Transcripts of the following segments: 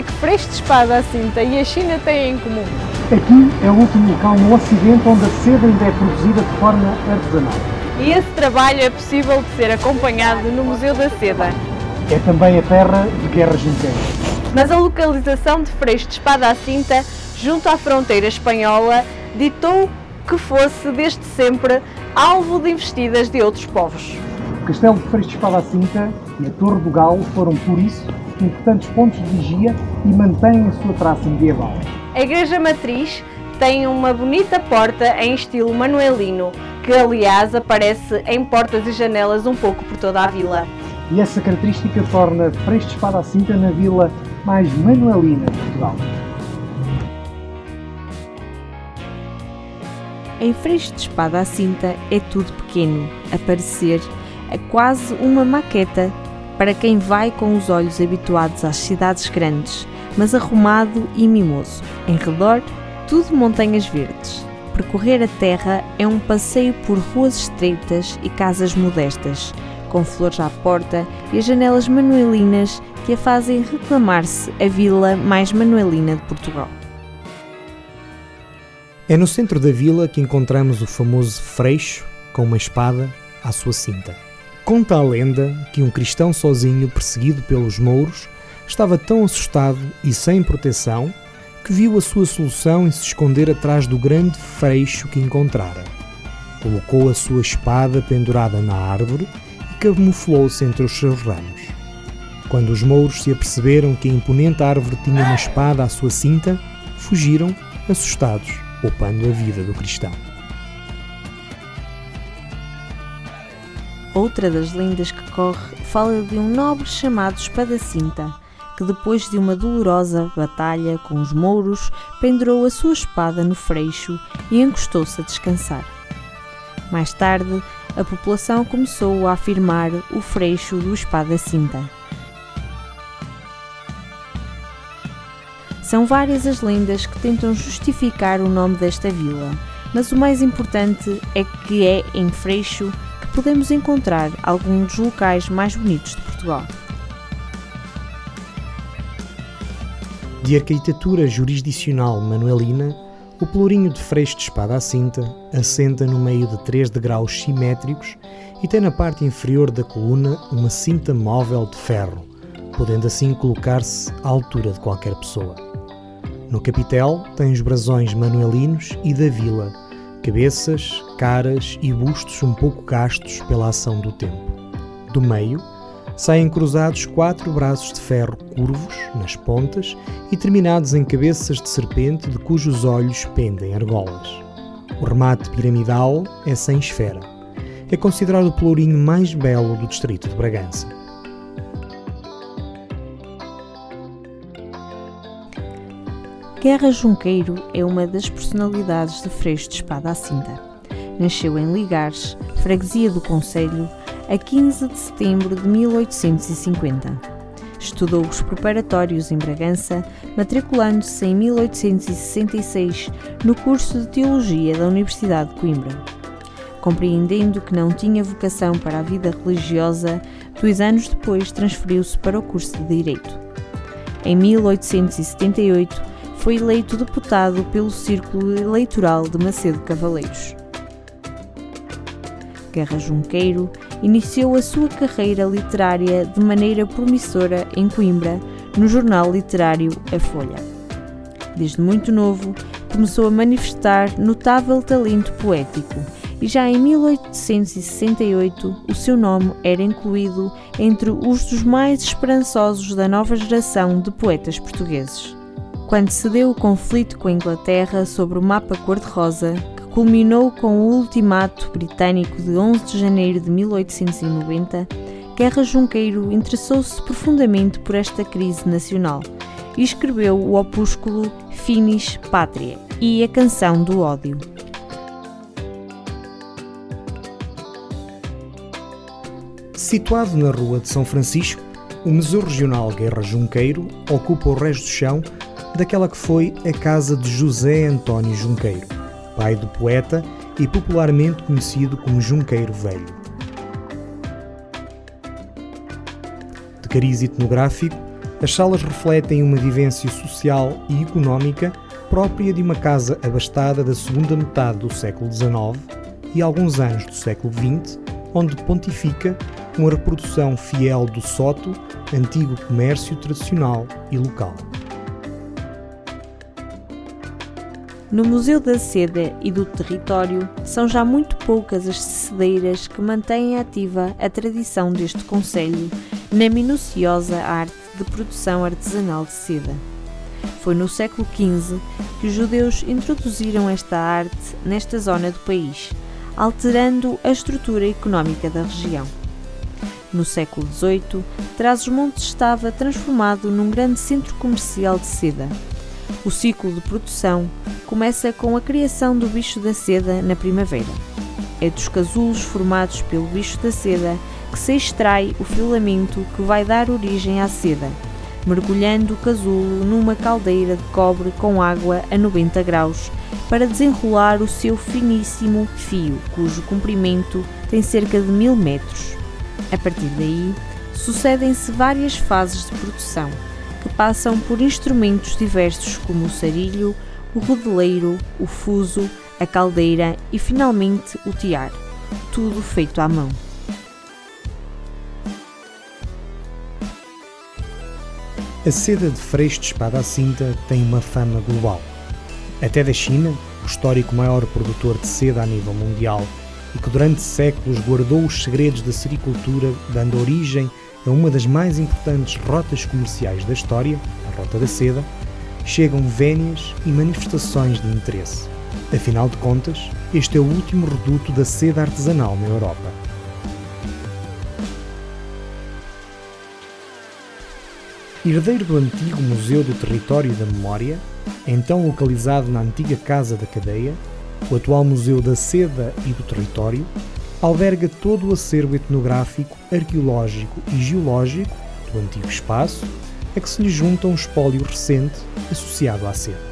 que é que Freixo de Espada à Cinta e a China têm em comum? Aqui é o último local no Ocidente onde a seda ainda é produzida de forma artesanal. E esse trabalho é possível de ser acompanhado no Museu da Seda. É também a terra de Guerra Junqueira. Mas a localização de Freixo de Espada à Cinta, junto à fronteira espanhola, ditou que fosse desde sempre alvo de investidas de outros povos. O Castelo de Freixo de Espada à Cinta e a Torre do Galo foram, por isso, importantes pontos de vigia e mantêm a sua traça medieval. A Igreja Matriz tem uma bonita porta em estilo manuelino, que aliás aparece em portas e janelas um pouco por toda a vila. E essa característica torna Freixo de Espada à Cinta na vila mais manuelina de Portugal. Em Freixo de Espada à Cinta é tudo pequeno, a parecer é quase uma maqueta para quem vai com os olhos habituados às cidades grandes, mas arrumado e mimoso. Em redor, tudo montanhas verdes. Percorrer a terra é um passeio por ruas estreitas e casas modestas, com flores à porta e as janelas manuelinas que a fazem reclamar-se a vila mais manuelina de Portugal. É no centro da vila que encontramos o famoso Freixo com uma espada à sua cinta. Conta a lenda que um cristão sozinho, perseguido pelos mouros, estava tão assustado e sem proteção que viu a sua solução em se esconder atrás do grande freixo que encontrara. Colocou a sua espada pendurada na árvore e camuflou-se entre os seus ramos. Quando os mouros se aperceberam que a imponente árvore tinha uma espada à sua cinta, fugiram, assustados poupando a vida do cristão. Outra das lendas que corre fala de um nobre chamado Espadacinta, que depois de uma dolorosa batalha com os mouros, pendurou a sua espada no freixo e encostou-se a descansar. Mais tarde, a população começou a afirmar o freixo do Espada-Cinta. São várias as lendas que tentam justificar o nome desta vila, mas o mais importante é que é em Freixo podemos encontrar alguns dos locais mais bonitos de Portugal. De arquitetura jurisdicional manuelina, o pelourinho de Freixo de Espada à Cinta assenta no meio de três degraus simétricos e tem na parte inferior da coluna uma cinta móvel de ferro, podendo assim colocar-se à altura de qualquer pessoa. No capitel tem os brasões manuelinos e da vila, cabeças, caras e bustos um pouco gastos pela ação do tempo. Do meio, saem cruzados quatro braços de ferro curvos nas pontas e terminados em cabeças de serpente de cujos olhos pendem argolas. O remate piramidal é sem esfera. É considerado o pelourinho mais belo do distrito de Bragança. Guerra Junqueiro é uma das personalidades de Freixo de Espada à Cinta. Nasceu em Ligares, freguesia do Conselho, a 15 de setembro de 1850. Estudou os preparatórios em Bragança, matriculando-se em 1866 no curso de Teologia da Universidade de Coimbra. Compreendendo que não tinha vocação para a vida religiosa, dois anos depois transferiu-se para o curso de Direito. Em 1878, foi eleito deputado pelo Círculo Eleitoral de Macedo Cavaleiros. Guerra Junqueiro iniciou a sua carreira literária de maneira promissora em Coimbra, no jornal literário A Folha. Desde muito novo, começou a manifestar notável talento poético e já em 1868 o seu nome era incluído entre os dos mais esperançosos da nova geração de poetas portugueses quando se deu o conflito com a Inglaterra sobre o mapa cor-de-rosa, culminou com o ultimato britânico de 11 de janeiro de 1890, Guerra Junqueiro interessou-se profundamente por esta crise nacional e escreveu o opúsculo Finis Patria e a Canção do Ódio. Situado na Rua de São Francisco, o Museu Regional Guerra Junqueiro ocupa o resto do chão daquela que foi a casa de José António Junqueiro, pai do poeta e popularmente conhecido como Junqueiro Velho. De cariz etnográfico, As salas refletem uma vivência social e económica própria de uma casa abastada da segunda metade do século XIX e alguns anos do século XX, onde pontifica uma reprodução fiel do soto, antigo comércio tradicional e local. No Museu da Seda e do Território são já muito poucas as cedeiras que mantêm ativa a tradição deste Conselho na minuciosa arte de produção artesanal de seda. Foi no século XV que os judeus introduziram esta arte nesta zona do país, alterando a estrutura económica da região. No século XVIII, Trás-os-Montes estava transformado num grande centro comercial de seda. O ciclo de produção começa com a criação do bicho da seda na primavera. É dos casulos formados pelo bicho da seda que se extrai o filamento que vai dar origem à seda, mergulhando o casulo numa caldeira de cobre com água a 90 graus para desenrolar o seu finíssimo fio, cujo comprimento tem cerca de mil metros. A partir daí, sucedem-se várias fases de produção, que passam por instrumentos diversos como o sarilho, o rodeleiro, o fuso, a caldeira e finalmente o tiar, tudo feito à mão. A seda de freixo de espada à cinta tem uma fama global. Até da China, o histórico maior produtor de seda a nível mundial e que durante séculos guardou os segredos da sericultura, dando origem a uma das mais importantes rotas comerciais da história, a Rota da Seda, chegam vénias e manifestações de interesse. Afinal de contas, este é o último reduto da seda artesanal na Europa. Herdeiro do antigo Museu do Território e da Memória, então localizado na antiga Casa da Cadeia, o atual Museu da Seda e do Território alberga todo o acervo etnográfico, arqueológico e geológico do antigo espaço, a que se lhe junta um espólio recente associado à seda.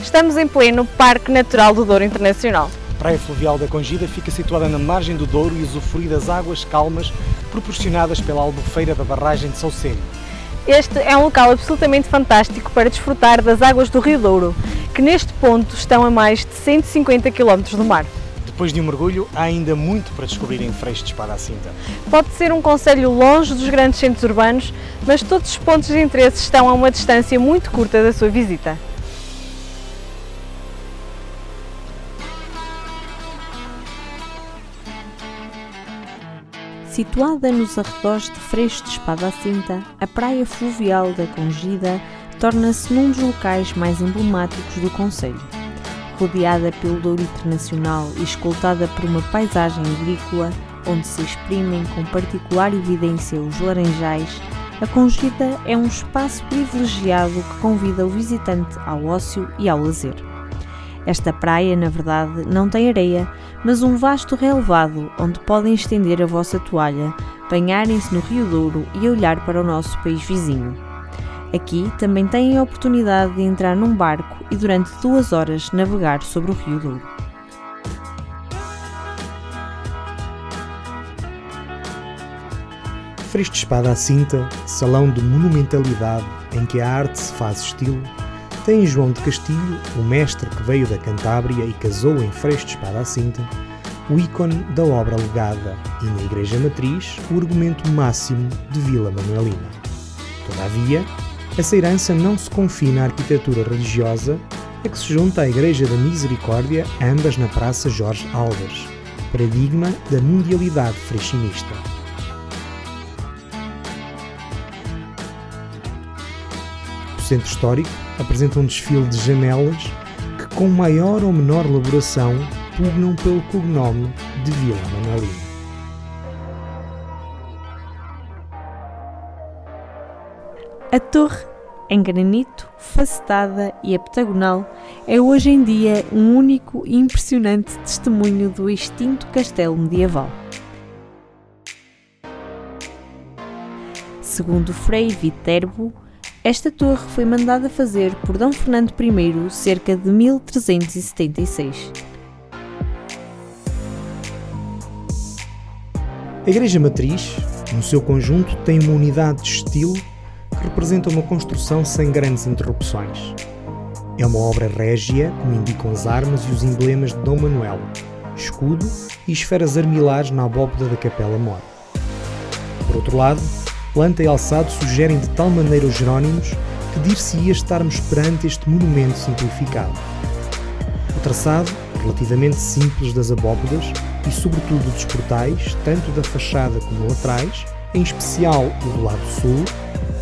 Estamos em pleno Parque Natural do Douro Internacional. A Praia Fluvial da Congida fica situada na margem do Douro e usufrui das águas calmas proporcionadas pela albufeira da barragem de Saucélio. Este é um local absolutamente fantástico para desfrutar das águas do Rio Douro, que neste ponto estão a mais de 150 km do mar. Depois de um mergulho, há ainda muito para descobrir em Freixo de Espada à Cinta. Pode ser um conselho longe dos grandes centros urbanos, mas todos os pontos de interesse estão a uma distância muito curta da sua visita. Situada nos arredores de Freixo de Espada à Cinta, a praia fluvial da Congida torna-se num dos locais mais emblemáticos do Conselho. Rodeada pelo Douro Internacional e escoltada por uma paisagem agrícola, onde se exprimem com particular evidência os laranjais, a Congida é um espaço privilegiado que convida o visitante ao ócio e ao lazer. Esta praia, na verdade, não tem areia, mas um vasto relevado onde podem estender a vossa toalha, banharem-se no Rio Douro e olhar para o nosso país vizinho. Aqui também têm a oportunidade de entrar num barco e durante duas horas navegar sobre o Rio Douro. Freixo de Espada à Cinta, salão de monumentalidade em que a arte se faz estilo, tem João de Castilho, o mestre que veio da Cantábria e casou em Freixo de Espada à Cinta, o ícone da obra legada e na Igreja Matriz o argumento máximo de Vila Manuelina. Todavia, essa herança não se confina à arquitetura religiosa, a que se junta à Igreja da Misericórdia, ambas na Praça Jorge Alves, paradigma da mundialidade freixinista. O centro histórico apresenta um desfile de janelas que, com maior ou menor elaboração, pugnam pelo cognome de Vila Manuelina. A torre, em granito, facetada e heptagonal, é hoje em dia um único e impressionante testemunho do extinto castelo medieval. Segundo Frei Viterbo, esta torre foi mandada fazer por D. Fernando I cerca de 1376. A Igreja Matriz, no seu conjunto, tem uma unidade de estilo que representa uma construção sem grandes interrupções. É uma obra régia, como indicam as armas e os emblemas de Dom Manuel, escudo e esferas armilares na abóbada da Capela Mor. Por outro lado, planta e alçado sugerem de tal maneira os Jerónimos que dir-se-ia estarmos perante este monumento simplificado. O traçado, relativamente simples das abóbadas e sobretudo dos portais, tanto da fachada como laterais, em especial o do lado sul,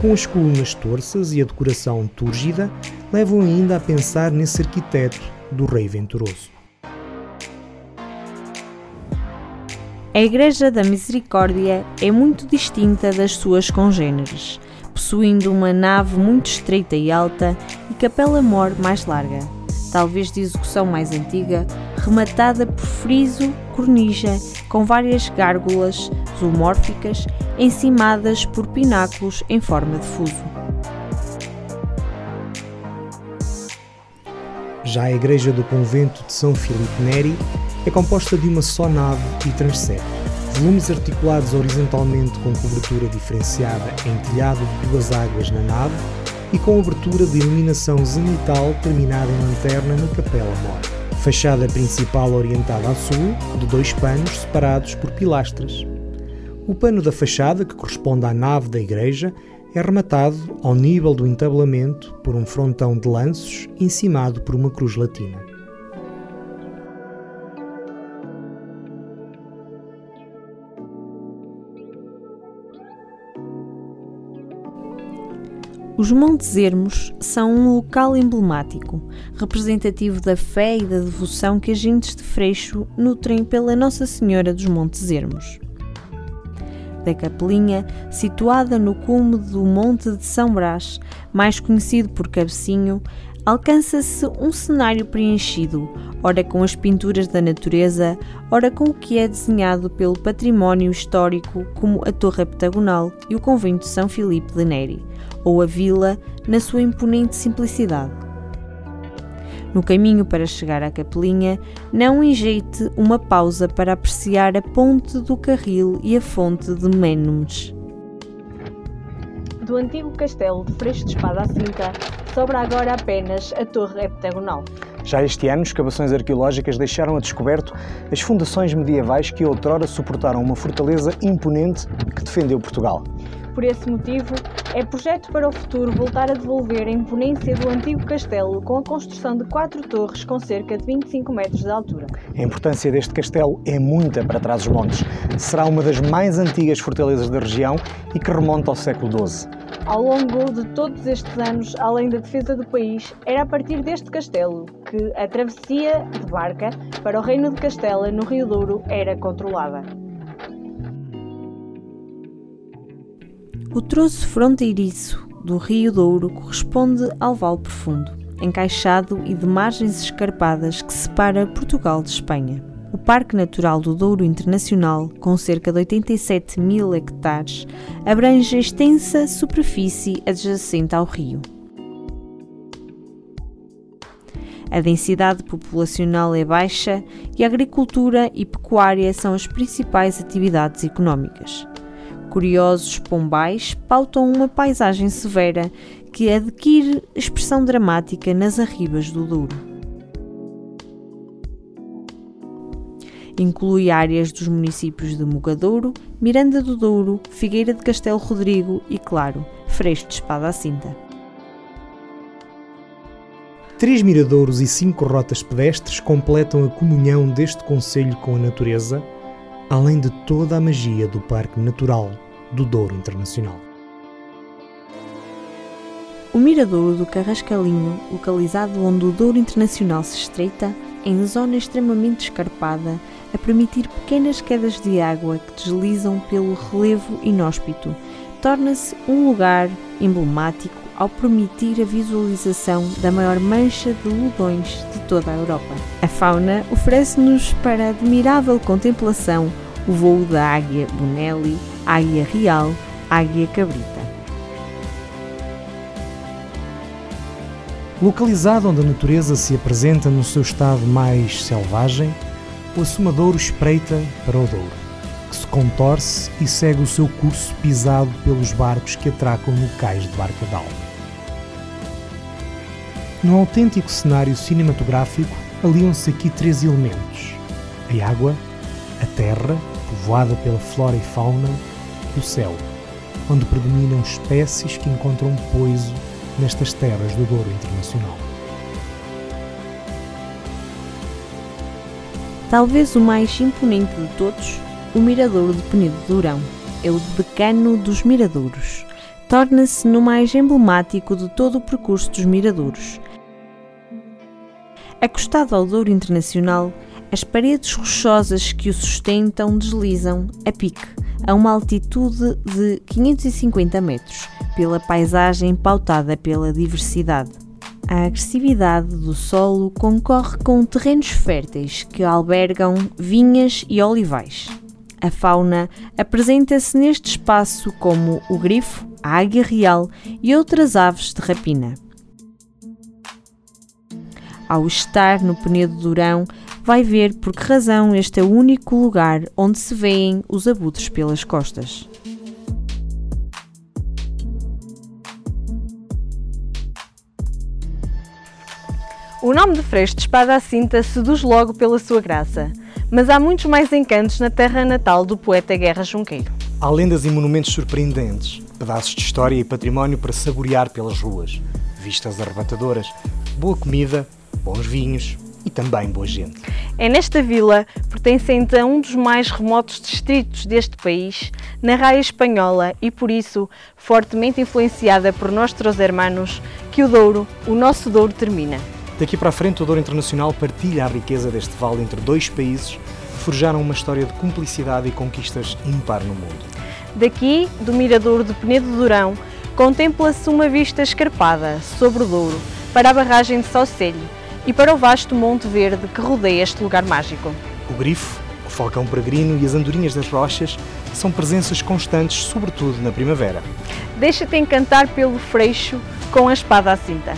com as colunas torças e a decoração túrgida, levam ainda a pensar nesse arquiteto do rei venturoso. A Igreja da Misericórdia é muito distinta das suas congêneres, possuindo uma nave muito estreita e alta e capela-mor mais larga, talvez de execução mais antiga, rematada por friso, cornija, com várias gárgulas zoomórficas encimadas por pináculos em forma de fuso. Já a igreja do convento de São Filipe Neri é composta de uma só nave e transepto, volumes articulados horizontalmente com cobertura diferenciada em telhado de duas águas na nave e com abertura de iluminação zenital terminada em lanterna na capela mor. Fachada principal orientada a sul, de dois panos separados por pilastras. O pano da fachada, que corresponde à nave da igreja, é rematado ao nível do entabelamento por um frontão de lanços encimado por uma cruz latina. Os Montes Ermos são um local emblemático, representativo da fé e da devoção que agentes de Freixo nutrem pela Nossa Senhora dos Montes Ermos. Da capelinha, situada no cume do Monte de São Brás, mais conhecido por Cabecinho, alcança-se um cenário preenchido, ora com as pinturas da natureza, ora com o que é desenhado pelo património histórico, como a Torre Heptagonal e o Convento de São Filipe de Neri ou a vila na sua imponente simplicidade. No caminho para chegar à capelinha, não enjeite uma pausa para apreciar a ponte do Carril e a fonte de Ménumes. Do antigo castelo de Freixo de Espada à Cinta, sobra agora apenas a torre heptagonal. Já este ano, escavações arqueológicas deixaram a descoberto as fundações medievais que outrora suportaram uma fortaleza imponente que defendeu Portugal. Por esse motivo, é projeto para o futuro voltar a devolver a imponência do antigo castelo com a construção de quatro torres com cerca de 25 metros de altura. A importância deste castelo é muita para trás dos montes. Será uma das mais antigas fortalezas da região e que remonta ao século XII. Ao longo de todos estes anos, além da defesa do país, era a partir deste castelo que a travessia de barca para o Reino de Castela, no Rio Douro, era controlada. O troço fronteiriço do Rio Douro corresponde ao Vale Profundo, encaixado e de margens escarpadas que separa Portugal de Espanha. O Parque Natural do Douro Internacional, com cerca de 87 mil hectares, abrange a extensa superfície adjacente ao rio. A densidade populacional é baixa e a agricultura e pecuária são as principais atividades económicas. Curiosos pombais pautam uma paisagem severa que adquire expressão dramática nas arribas do Douro. Inclui áreas dos municípios de Mogadouro, Miranda do Douro, Figueira de Castelo Rodrigo e, claro, Freixo de Espada à Cinta. Três miradouros e cinco rotas pedestres completam a comunhão deste concelho com a natureza, além de toda a magia do Parque Natural do Douro Internacional. O Miradouro do Carrascalinho, localizado onde o Douro Internacional se estreita, em zona extremamente escarpada, a permitir pequenas quedas de água que deslizam pelo relevo inóspito, torna-se um lugar emblemático ao permitir a visualização da maior mancha de lodões de toda a Europa. A fauna oferece-nos para admirável contemplação o voo da águia Bonelli, águia real, águia cabrita. Localizado onde a natureza se apresenta no seu estado mais selvagem, o assumadouro espreita para o Douro. que se contorce e segue o seu curso pisado pelos barcos que atracam no cais de Barca d'Alva. Num autêntico cenário cinematográfico, aliam-se aqui três elementos: a água, a terra, povoada pela flora e fauna, e o céu, onde predominam espécies que encontram poiso nestas terras do Douro Internacional. Talvez o mais imponente de todos, o Miradouro de Penedo de Durão. É o decano dos miradouros. Torna-se no mais emblemático de todo o percurso dos miradouros. Acostado ao Douro Internacional, as paredes rochosas que o sustentam deslizam, a pique, a uma altitude de 550 metros, pela paisagem pautada pela diversidade. A agressividade do solo concorre com terrenos férteis que albergam vinhas e olivais. A fauna apresenta-se neste espaço como o grifo, a águia real e outras aves de rapina. Ao estar no Penedo Durão, vai ver por que razão este é o único lugar onde se veem os abutres pelas costas. O nome de Freixo de Espada à Cinta seduz logo pela sua graça, mas há muitos mais encantos na terra natal do poeta Guerra Junqueiro. Há lendas e monumentos surpreendentes, pedaços de história e património para saborear pelas ruas, vistas arrebatadoras, boa comida, bons vinhos e também boa gente. É nesta vila, pertencente a um dos mais remotos distritos deste país, na raia espanhola e por isso fortemente influenciada por nossos hermanos, que o Douro, o nosso Douro, termina. Daqui para a frente, o Douro Internacional partilha a riqueza deste vale entre dois países que forjaram uma história de cumplicidade e conquistas impar no mundo. Daqui, do Mirador de Penedo Durão, contempla-se uma vista escarpada sobre o Douro para a barragem de Saucelho e para o vasto Monte Verde que rodeia este lugar mágico. O grifo, o falcão peregrino e as andorinhas das rochas são presenças constantes, sobretudo na primavera. Deixa-te encantar pelo freixo com a espada à cinta.